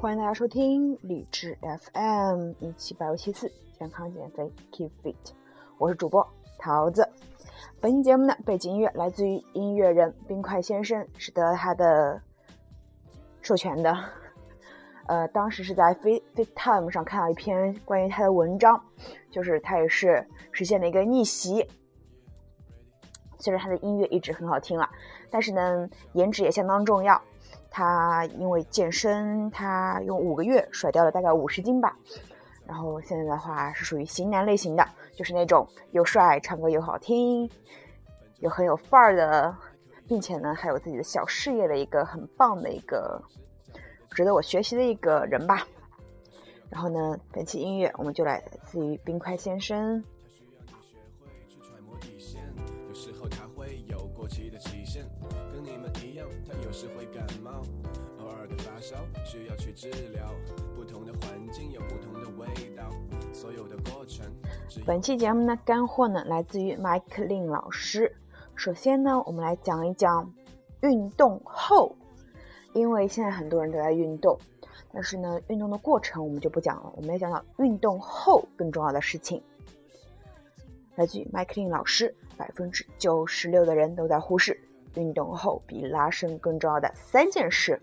欢迎大家收听荔枝 FM 一七八五七四健康减肥 Keep Fit，我是主播桃子。本期节目呢，背景音乐来自于音乐人冰块先生，是得他的授权的。呃，当时是在 Fit FitTime 上看到一篇关于他的文章，就是他也是实现了一个逆袭。虽然他的音乐一直很好听了，但是呢，颜值也相当重要。他因为健身，他用五个月甩掉了大概五十斤吧。然后现在的话是属于型男类型的，就是那种又帅、唱歌又好听、又很有范儿的，并且呢还有自己的小事业的一个很棒的一个值得我学习的一个人吧。然后呢，本期音乐我们就来自于冰块先生。本期节目呢，干货呢来自于麦克林老师。首先呢，我们来讲一讲运动后，因为现在很多人都在运动，但是呢，运动的过程我们就不讲了，我们要讲讲运动后更重要的事情。来自于麦克林老师，百分之九十六的人都在忽视运动后比拉伸更重要的三件事。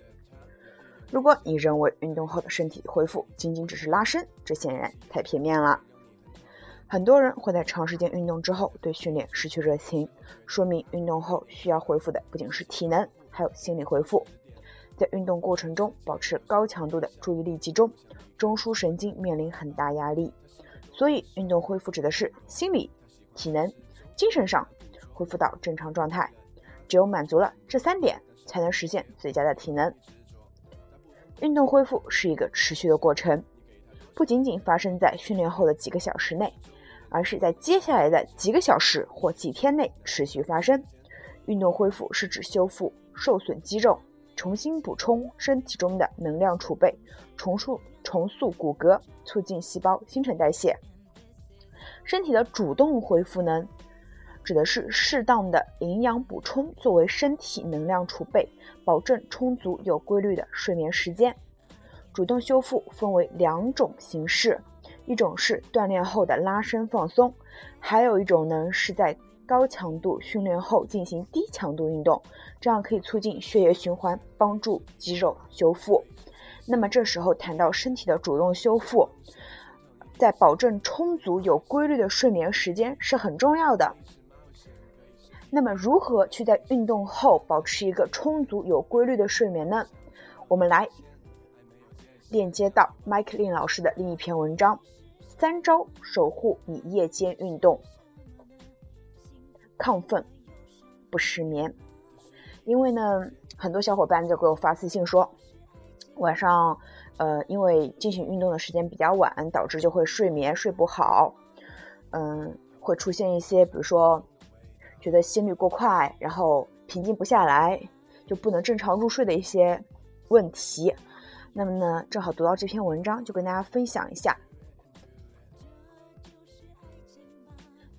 如果你认为运动后的身体恢复仅仅只是拉伸，这显然太片面了。很多人会在长时间运动之后对训练失去热情，说明运动后需要恢复的不仅是体能，还有心理恢复。在运动过程中保持高强度的注意力集中，中枢神经面临很大压力，所以运动恢复指的是心理、体能、精神上恢复到正常状态。只有满足了这三点，才能实现最佳的体能。运动恢复是一个持续的过程，不仅仅发生在训练后的几个小时内，而是在接下来的几个小时或几天内持续发生。运动恢复是指修复受损肌肉，重新补充身体中的能量储备，重塑重塑骨骼，促进细胞新陈代谢。身体的主动恢复呢？指的是适当的营养补充作为身体能量储备，保证充足有规律的睡眠时间。主动修复分为两种形式，一种是锻炼后的拉伸放松，还有一种呢是在高强度训练后进行低强度运动，这样可以促进血液循环，帮助肌肉修复。那么这时候谈到身体的主动修复，在保证充足有规律的睡眠时间是很重要的。那么，如何去在运动后保持一个充足有规律的睡眠呢？我们来链接到麦克林老师的另一篇文章：三招守护你夜间运动亢奋不失眠。因为呢，很多小伙伴就给我发私信说，晚上呃，因为进行运动的时间比较晚，导致就会睡眠睡不好，嗯，会出现一些，比如说。觉得心率过快，然后平静不下来，就不能正常入睡的一些问题。那么呢，正好读到这篇文章，就跟大家分享一下。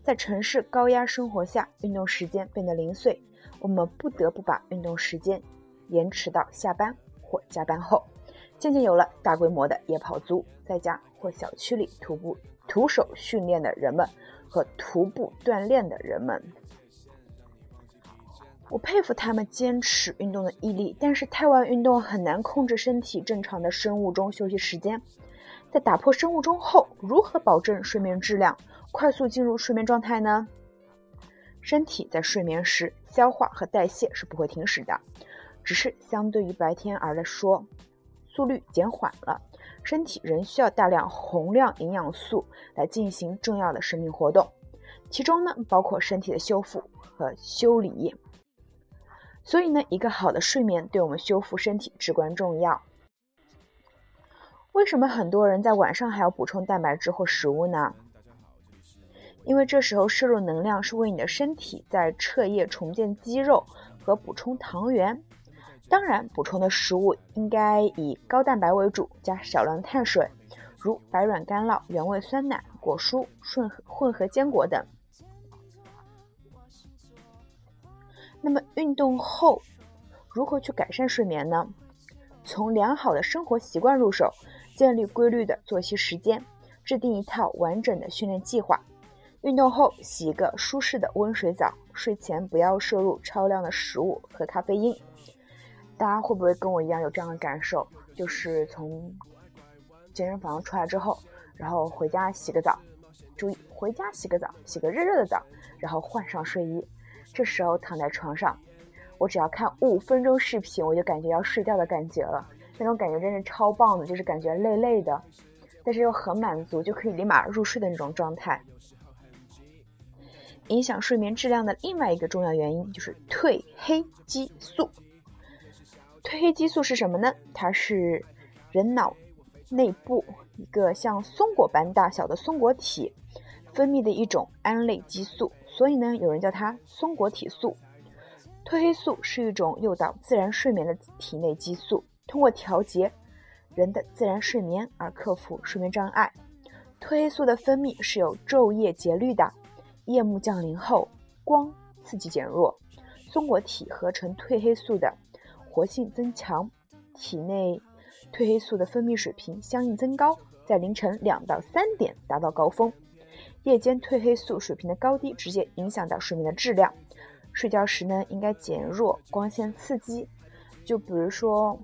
在城市高压生活下，运动时间变得零碎，我们不得不把运动时间延迟到下班或加班后。渐渐有了大规模的夜跑族，在家或小区里徒步、徒手训练的人们和徒步锻炼的人们。我佩服他们坚持运动的毅力，但是太晚运动很难控制身体正常的生物钟休息时间。在打破生物钟后，如何保证睡眠质量，快速进入睡眠状态呢？身体在睡眠时消化和代谢是不会停止的，只是相对于白天而来说，速率减缓了。身体仍需要大量宏量营养素来进行重要的生命活动，其中呢包括身体的修复和修理。所以呢，一个好的睡眠对我们修复身体至关重要。为什么很多人在晚上还要补充蛋白质或食物呢？因为这时候摄入能量是为你的身体在彻夜重建肌肉和补充糖原。当然，补充的食物应该以高蛋白为主，加少量碳水，如白软干酪、原味酸奶、果蔬、混混合坚果等。那么运动后如何去改善睡眠呢？从良好的生活习惯入手，建立规律的作息时间，制定一套完整的训练计划。运动后洗一个舒适的温水澡，睡前不要摄入超量的食物和咖啡因。大家会不会跟我一样有这样的感受？就是从健身房出来之后，然后回家洗个澡，注意回家洗个澡，洗个热热的澡，然后换上睡衣，这时候躺在床上。我只要看五分钟视频，我就感觉要睡觉的感觉了，那种感觉真是超棒的，就是感觉累累的，但是又很满足，就可以立马入睡的那种状态。影响睡眠质量的另外一个重要原因就是褪黑激素。褪黑激素是什么呢？它是人脑内部一个像松果般大小的松果体分泌的一种胺类激素，所以呢，有人叫它松果体素。褪黑素是一种诱导自然睡眠的体内激素，通过调节人的自然睡眠而克服睡眠障碍。褪黑素的分泌是有昼夜节律的，夜幕降临后，光刺激减弱，松果体合成褪黑素的活性增强，体内褪黑素的分泌水平相应增高，在凌晨两到三点达到高峰。夜间褪黑素水平的高低直接影响到睡眠的质量。睡觉时呢，应该减弱光线刺激。就比如说，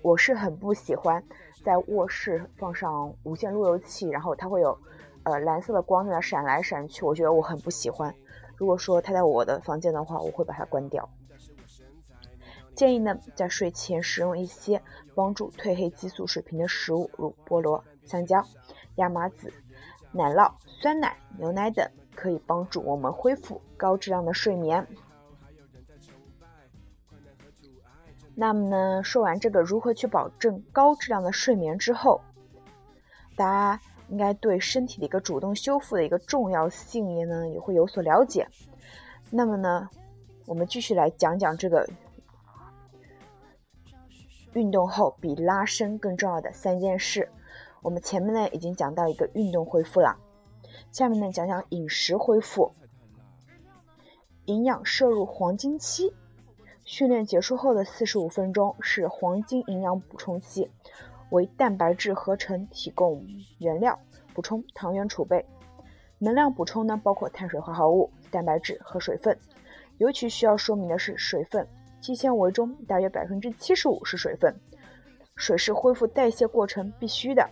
我是很不喜欢在卧室放上无线路由器，然后它会有呃蓝色的光在那闪来闪去，我觉得我很不喜欢。如果说它在我的房间的话，我会把它关掉。建议呢，在睡前食用一些帮助褪黑激素水平的食物，如菠萝、香蕉、亚麻籽、奶酪、酸奶、牛奶等，可以帮助我们恢复高质量的睡眠。那么呢，说完这个如何去保证高质量的睡眠之后，大家应该对身体的一个主动修复的一个重要性也呢也会有所了解。那么呢，我们继续来讲讲这个运动后比拉伸更重要的三件事。我们前面呢已经讲到一个运动恢复了，下面呢讲讲饮食恢复，营养摄入黄金期。训练结束后的四十五分钟是黄金营养补充期，为蛋白质合成提供原料，补充糖原储备。能量补充呢，包括碳水化合物、蛋白质和水分。尤其需要说明的是水分，肌纤维中大约百分之七十五是水分。水是恢复代谢过程必须的，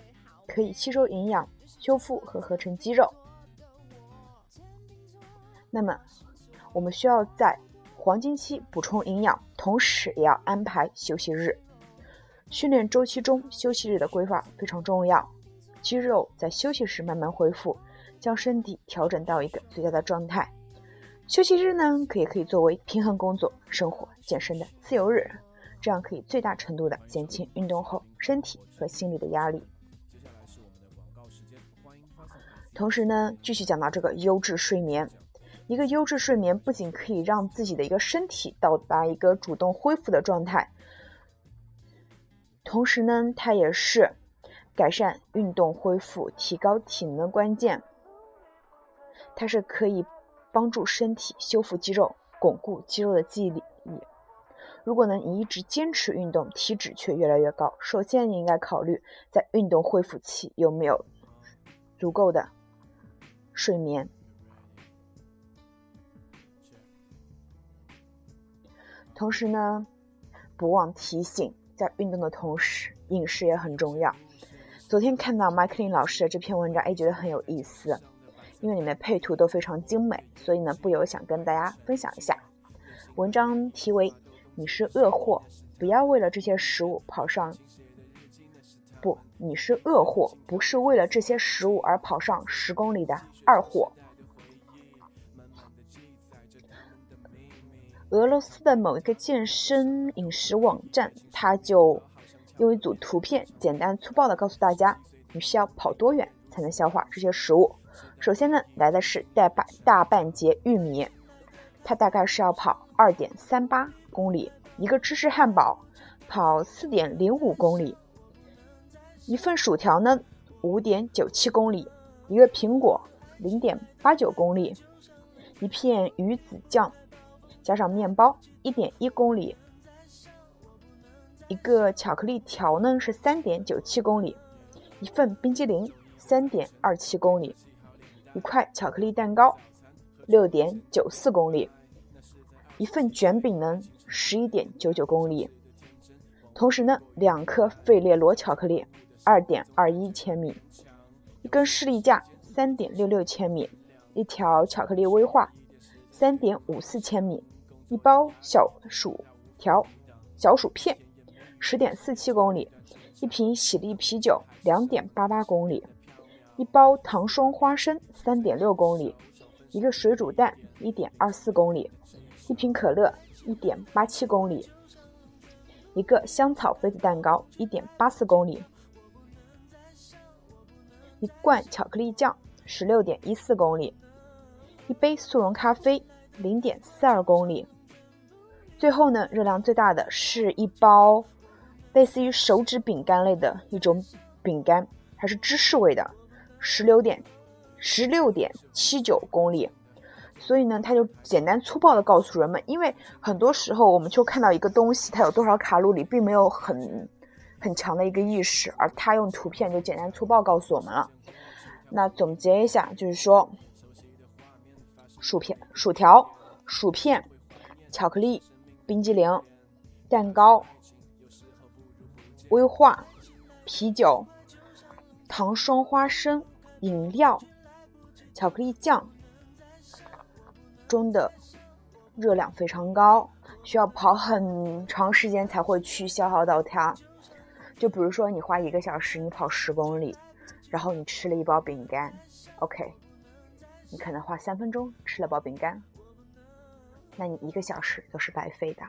可以吸收营养、修复和合成肌肉。那么，我们需要在。黄金期补充营养，同时也要安排休息日。训练周期中休息日的规划非常重要。肌肉在休息时慢慢恢复，将身体调整到一个最佳的状态。休息日呢，可以可以作为平衡工作、生活、健身的自由日，这样可以最大程度的减轻运动后身体和心理的压力。接下来是我们的广告时间，欢迎同时呢，继续讲到这个优质睡眠。一个优质睡眠不仅可以让自己的一个身体到达一个主动恢复的状态，同时呢，它也是改善运动恢复、提高体能的关键。它是可以帮助身体修复肌肉、巩固肌肉的记忆力。如果呢，你一直坚持运动，体脂却越来越高，首先你应该考虑在运动恢复期有没有足够的睡眠。同时呢，不忘提醒，在运动的同时，饮食也很重要。昨天看到麦克林老师的这篇文章，哎，觉得很有意思，因为里面配图都非常精美，所以呢，不由想跟大家分享一下。文章题为“你是恶货，不要为了这些食物跑上不，你是恶货，不是为了这些食物而跑上十公里的二货”。俄罗斯的某一个健身饮食网站，它就用一组图片，简单粗暴的告诉大家，你需要跑多远才能消化这些食物。首先呢，来的是大半大半截玉米，它大概是要跑二点三八公里；一个芝士汉堡跑四点零五公里；一份薯条呢，五点九七公里；一个苹果零点八九公里；一片鱼子酱。加上面包，一点一公里；一个巧克力条呢是三点九七公里，一份冰激凌三点二七公里，一块巧克力蛋糕六点九四公里，一份卷饼呢十一点九九公里。同时呢，两颗费列罗巧克力二点二一千米，一根士力架三点六六千米，一条巧克力威化三点五四千米，一包小薯条、小薯片十点四七公里，一瓶喜力啤酒两点八八公里，一包糖霜花生三点六公里，一个水煮蛋一点二四公里，一瓶可乐一点八七公里。一个香草杯子蛋糕，一点八四公里；一罐巧克力酱，十六点一四公里；一杯速溶咖啡，零点四二公里。最后呢，热量最大的是一包类似于手指饼干类的一种饼干，还是芝士味的，十六点十六点七九公里。所以呢，他就简单粗暴的告诉人们，因为很多时候我们就看到一个东西它有多少卡路里，并没有很很强的一个意识，而他用图片就简单粗暴告诉我们了。那总结一下，就是说，薯片、薯条、薯片、巧克力、冰激凌、蛋糕、威化、啤酒、糖霜花生、饮料、巧克力酱。中的热量非常高，需要跑很长时间才会去消耗到它。就比如说，你花一个小时，你跑十公里，然后你吃了一包饼干，OK，你可能花三分钟吃了包饼干，那你一个小时都是白费的。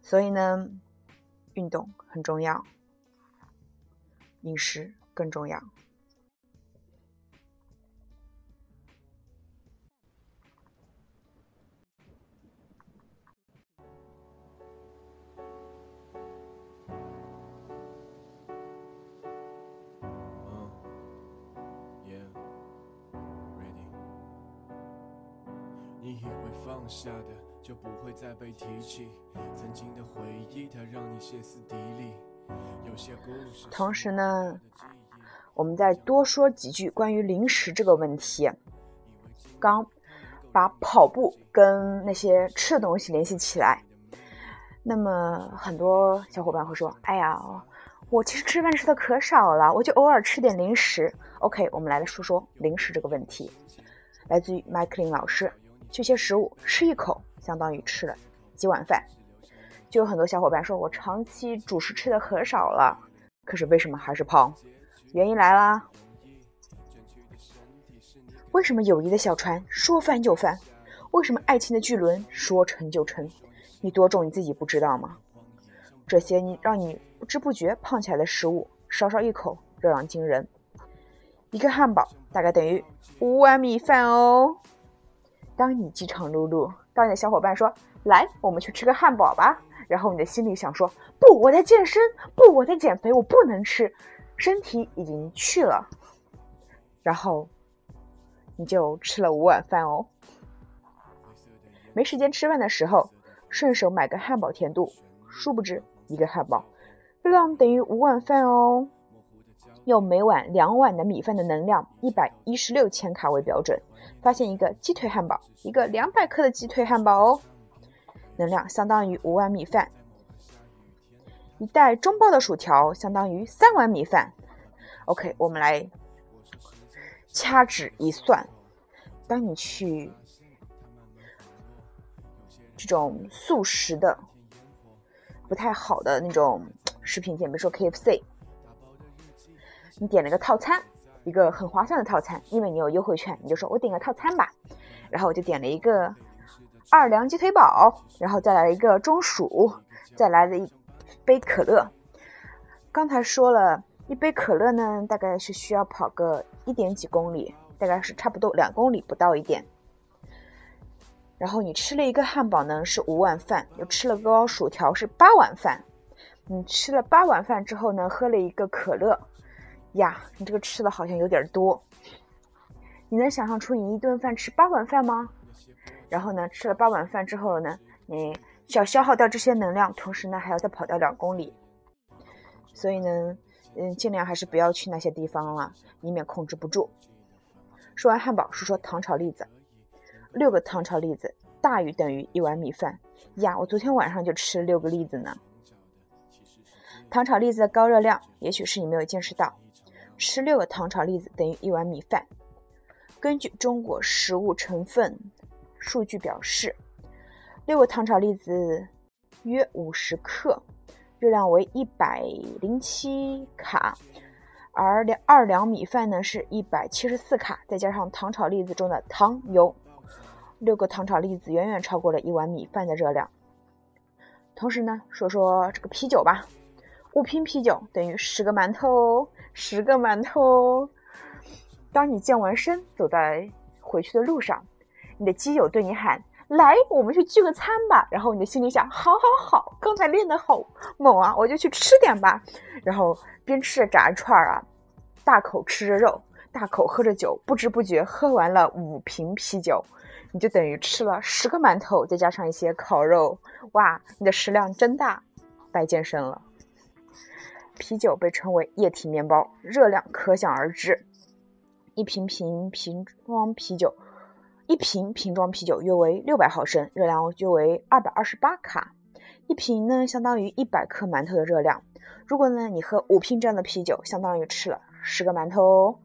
所以呢，运动很重要，饮食更重要。放下的就不会再被提起，曾经的回忆它让你歇斯底里。有些故事。同时呢，我们再多说几句关于零食这个问题。刚把跑步跟那些吃的东西联系起来，那么很多小伙伴会说：“哎呀，我其实吃饭吃的可少了，我就偶尔吃点零食。”OK，我们来说说零食这个问题，来自于麦克林老师。这些食物吃一口，相当于吃了几碗饭。就有很多小伙伴说，我长期主食吃的可少了，可是为什么还是胖？原因来啦，为什么友谊的小船说翻就翻？为什么爱情的巨轮说沉就沉？你多重你自己不知道吗？这些你让你不知不觉胖起来的食物，稍稍一口热量惊人。一个汉堡大概等于五碗米饭哦。当你饥肠辘辘，当你的小伙伴说：“来，我们去吃个汉堡吧。”然后你的心里想说：“不，我在健身，不，我在减肥，我不能吃，身体已经去了。”然后你就吃了五碗饭哦。没时间吃饭的时候，顺手买个汉堡填肚，殊不知一个汉堡热量等于五碗饭哦。用每碗两碗的米饭的能量一百一十六千卡为标准，发现一个鸡腿汉堡，一个两百克的鸡腿汉堡哦，能量相当于五碗米饭。一袋中包的薯条相当于三碗米饭。OK，我们来掐指一算，当你去这种速食的不太好的那种食品店，比如说 KFC。你点了个套餐，一个很划算的套餐，因为你有优惠券，你就说我点个套餐吧。然后我就点了一个二两鸡腿堡，然后再来一个中薯，再来了一杯可乐。刚才说了一杯可乐呢，大概是需要跑个一点几公里，大概是差不多两公里不到一点。然后你吃了一个汉堡呢，是五碗饭，又吃了个薯条，是八碗饭。你吃了八碗饭之后呢，喝了一个可乐。呀，你这个吃的好像有点多。你能想象出你一顿饭吃八碗饭吗？然后呢，吃了八碗饭之后呢，你需要消耗掉这些能量，同时呢还要再跑掉两公里。所以呢，嗯，尽量还是不要去那些地方了，以免控制不住。说完汉堡，说说糖炒栗子。六个糖炒栗子大于等于一碗米饭呀！我昨天晚上就吃了六个栗子呢。糖炒栗子的高热量，也许是你没有见识到。吃六个糖炒栗子等于一碗米饭。根据中国食物成分数据表示，六个糖炒栗子约五十克，热量为一百零七卡，而两二两米饭呢是一百七十四卡，再加上糖炒栗子中的糖油，六个糖炒栗子远远超过了一碗米饭的热量。同时呢，说说这个啤酒吧。五瓶啤酒等于十个馒头哦，十个馒头。当你健完身走在回去的路上，你的基友对你喊：“来，我们去聚个餐吧。”然后你的心里想：“好，好，好，刚才练得好猛啊，我就去吃点吧。”然后边吃着炸串啊，大口吃着肉，大口喝着酒，不知不觉喝完了五瓶啤酒，你就等于吃了十个馒头，再加上一些烤肉。哇，你的食量真大，白健身了。啤酒被称为液体面包，热量可想而知。一瓶瓶瓶装啤酒，一瓶瓶装啤酒约为六百毫升，热量约为二百二十八卡。一瓶呢，相当于一百克馒头的热量。如果呢，你喝五瓶这样的啤酒，相当于吃了十个馒头哦。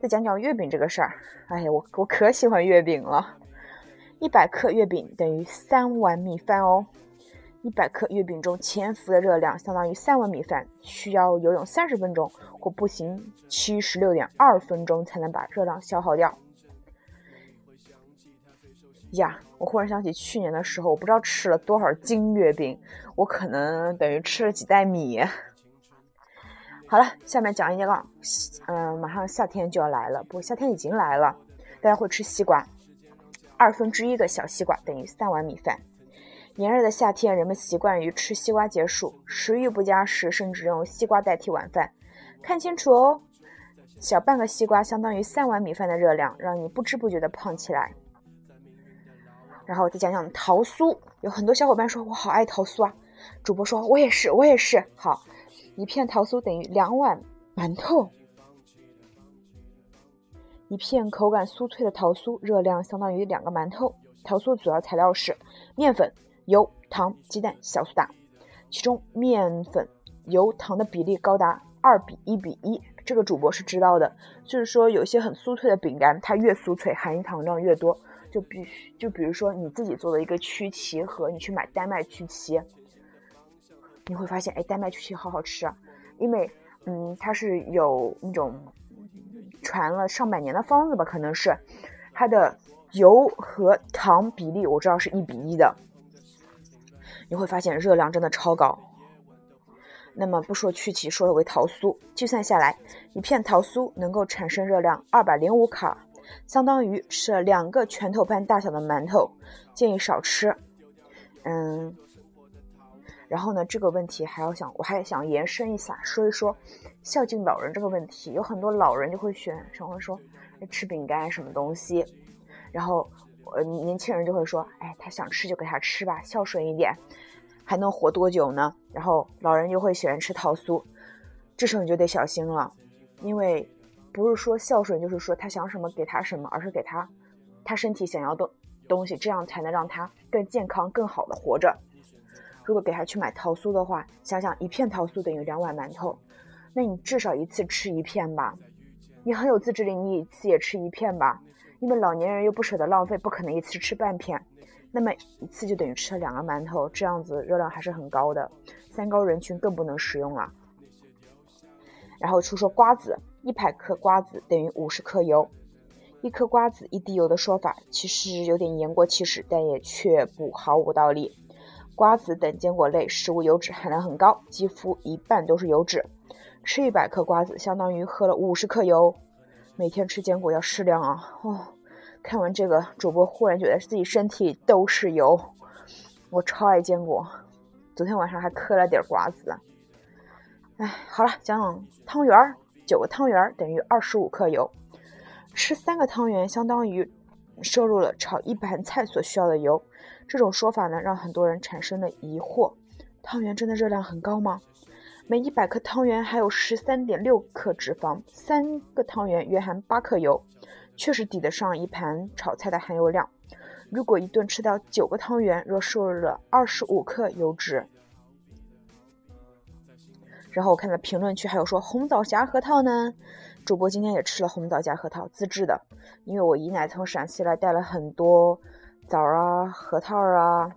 再讲讲月饼这个事儿，哎呀，我我可喜欢月饼了。一百克月饼等于三碗米饭哦。一百克月饼中潜伏的热量相当于三碗米饭，需要游泳三十分钟或步行七十六点二分钟才能把热量消耗掉。呀，我忽然想起去年的时候，我不知道吃了多少斤月饼，我可能等于吃了几袋米。好了，下面讲一个，嗯，马上夏天就要来了，不过，夏天已经来了，大家会吃西瓜，二分之一个小西瓜等于三碗米饭。炎热的夏天，人们习惯于吃西瓜解暑，食欲不佳时甚至用西瓜代替晚饭。看清楚哦，小半个西瓜相当于三碗米饭的热量，让你不知不觉的胖起来。然后再讲讲桃酥，有很多小伙伴说我好爱桃酥啊，主播说我也是，我也是。好，一片桃酥等于两碗馒头，一片口感酥脆的桃酥，热量相当于两个馒头。桃酥主要材料是面粉。油、糖、鸡蛋、小苏打，其中面粉、油、糖的比例高达二比一比一。这个主播是知道的，就是说有些很酥脆的饼干，它越酥脆，含糖量越多。就必须，就比如说你自己做的一个曲奇和你去买丹麦曲奇，你会发现，哎，丹麦曲奇好好吃啊，因为，嗯，它是有那种传了上百年的方子吧，可能是它的油和糖比例我知道是一比一的。你会发现热量真的超高。那么不说曲奇，说为桃酥，计算下来，一片桃酥能够产生热量二百零五卡，相当于吃了两个拳头般大小的馒头，建议少吃。嗯，然后呢，这个问题还要想，我还想延伸一下，说一说孝敬老人这个问题。有很多老人就会选，想会说吃饼干什么东西，然后。呃，年轻人就会说：“哎，他想吃就给他吃吧，孝顺一点，还能活多久呢？”然后老人又会喜欢吃桃酥，这时候你就得小心了，因为不是说孝顺，就是说他想什么给他什么，而是给他他身体想要的东西，这样才能让他更健康、更好的活着。如果给他去买桃酥的话，想想一片桃酥等于两碗馒头，那你至少一次吃一片吧。你很有自制力，你一次也吃一片吧。因为老年人又不舍得浪费，不可能一次吃半片，那么一次就等于吃了两个馒头，这样子热量还是很高的。三高人群更不能食用了。然后出说瓜子，一百克瓜子等于五十克油，一颗瓜子一滴油的说法其实有点言过其实，但也却不毫无道理。瓜子等坚果类食物油脂含量很高，几乎一半都是油脂，吃一百克瓜子相当于喝了五十克油。每天吃坚果要适量啊！哦，看完这个，主播忽然觉得自己身体都是油。我超爱坚果，昨天晚上还嗑了点瓜子。哎，好了，讲讲汤圆儿，九个汤圆儿等于二十五克油，吃三个汤圆相当于摄入了炒一盘菜所需要的油。这种说法呢，让很多人产生了疑惑：汤圆真的热量很高吗？每一百克汤圆还有十三点六克脂肪，三个汤圆约含八克油，确实抵得上一盘炒菜的含油量。如果一顿吃掉九个汤圆，若摄入了二十五克油脂。然后我看到评论区还有说红枣夹核桃呢，主播今天也吃了红枣夹核桃，自制的，因为我姨奶从陕西来带了很多枣啊、核桃啊，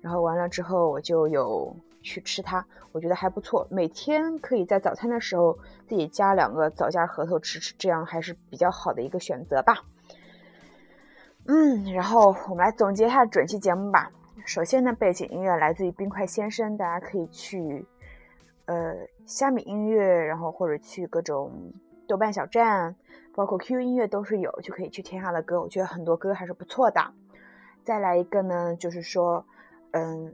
然后完了之后我就有去吃它，我觉得还不错，每天可以在早餐的时候自己加两个枣夹核桃吃吃，这样还是比较好的一个选择吧。嗯，然后我们来总结一下整期节目吧。首先呢，背景音乐来自于冰块先生，大家可以去。呃，虾米音乐，然后或者去各种豆瓣小站，包括 QQ 音乐都是有，就可以去听他的歌。我觉得很多歌还是不错的。再来一个呢，就是说，嗯，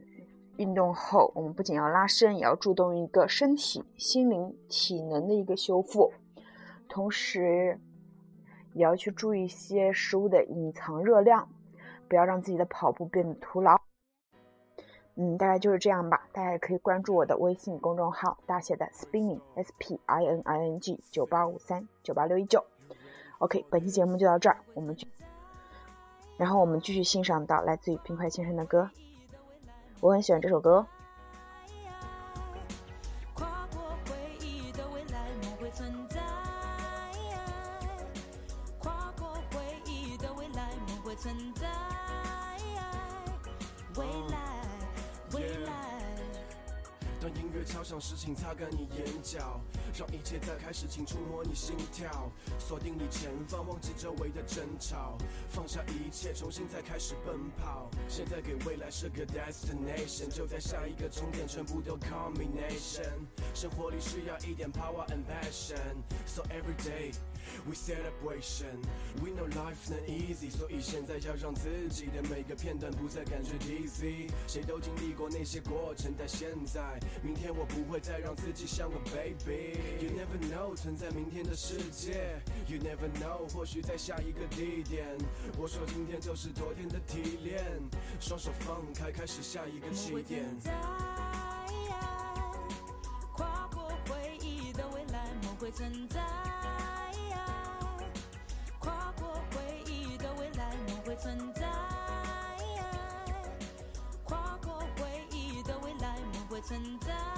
运动后我们不仅要拉伸，也要注重一个身体、心灵、体能的一个修复，同时也要去注意一些食物的隐藏热量，不要让自己的跑步变得徒劳。嗯，大概就是这样吧。大家也可以关注我的微信公众号，大写的 spinning s p i n i n g 九八五三九八六一九。OK，本期节目就到这儿，我们就，然后我们继续欣赏到来自于冰块先生的歌，我很喜欢这首歌。敲响时，请擦干你眼角，让一切再开始，请触摸你心跳，锁定你前方，忘记周围的争吵，放下一切，重新再开始奔跑。现在给未来设个 destination，就在下一个终点，全部都 combination。生活里需要一点 power and passion，so every day。We celebration, we know life not easy，所以现在要让自己的每个片段不再感觉 dizzy。谁都经历过那些过程，但现在，明天我不会再让自己像个 baby。You never know，存在明天的世界。You never know，或许在下一个地点。我说今天就是昨天的提炼，双手放开，开始下一个起点。在跨过回忆的未来，梦会存在。存在，跨过回忆的未来，梦会存在。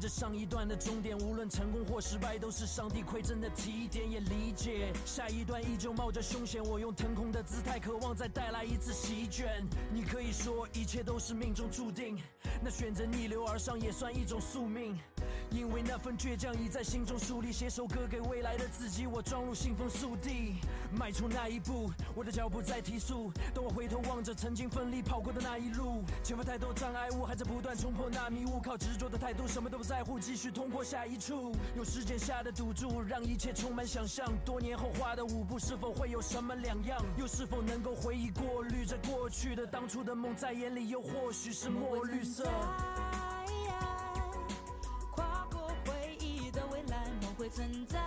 这上一段的终点，无论成功或失败，都是上帝馈赠的提点。也理解下一段依旧冒着凶险，我用腾空的姿态，渴望再带来一次席卷。你可以说一切都是命中注定，那选择逆流而上也算一种宿命。因为那份倔强已在心中树立，写首歌给未来的自己，我装入信封速递，迈出那一步，我的脚步在提速。当我回头望着曾经奋力跑过的那一路，前方太多障碍物，还在不断冲破那迷雾，靠执着的态度，什么都不在乎，继续通过下一处。用时间下的赌注，让一切充满想象。多年后画的舞步，是否会有什么两样？又是否能够回忆过滤着过去的当初的梦，在眼里又或许是墨绿色。存在，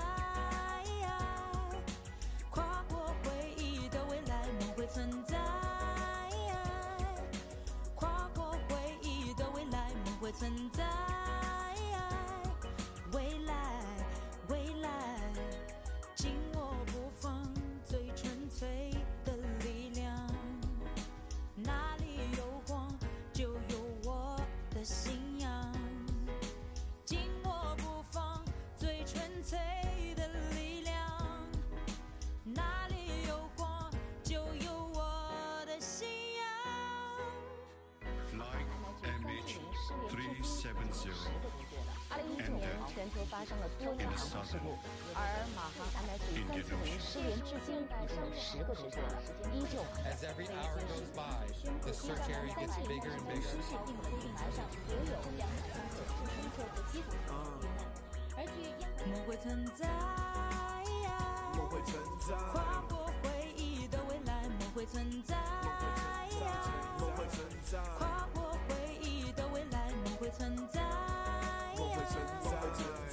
全球发生了多起航空事故，而马航 MH 三七零失联至今已经有十个时间了，依旧还在飞行中。宣布现在在三千零八十失事，并从地盘上所有两百零九次乘客和机组人员遇难。而据央视，梦会存在，梦会存在，跨过回忆的未来，梦会存在，梦会存在，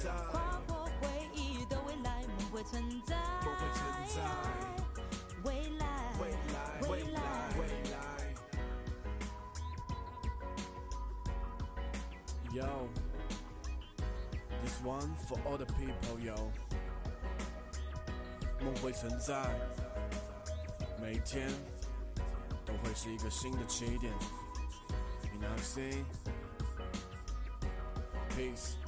在，跨过回忆的未来，梦会存在，未来，未来，未来，未来。Yo, this one for all the people, yo. 梦会存在，每天都会是一个新的起点。You know, i see? Peace.